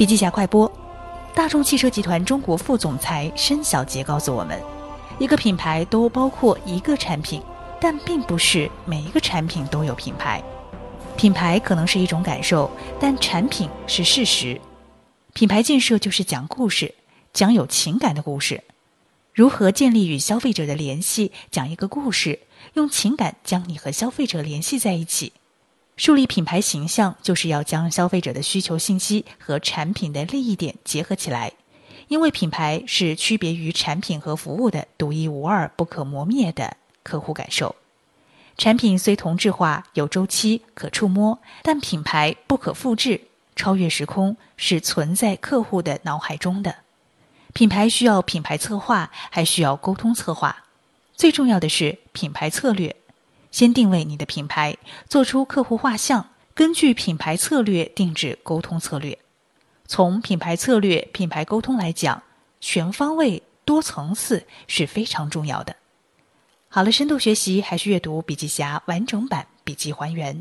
笔记侠快播：大众汽车集团中国副总裁申小杰告诉我们，一个品牌都包括一个产品，但并不是每一个产品都有品牌。品牌可能是一种感受，但产品是事实。品牌建设就是讲故事，讲有情感的故事。如何建立与消费者的联系？讲一个故事，用情感将你和消费者联系在一起。树立品牌形象，就是要将消费者的需求信息和产品的利益点结合起来，因为品牌是区别于产品和服务的独一无二、不可磨灭的客户感受。产品虽同质化、有周期、可触摸，但品牌不可复制、超越时空，是存在客户的脑海中的。品牌需要品牌策划，还需要沟通策划，最重要的是品牌策略。先定位你的品牌，做出客户画像，根据品牌策略定制沟通策略。从品牌策略、品牌沟通来讲，全方位、多层次是非常重要的。好了，深度学习还是阅读笔记侠完整版笔记还原。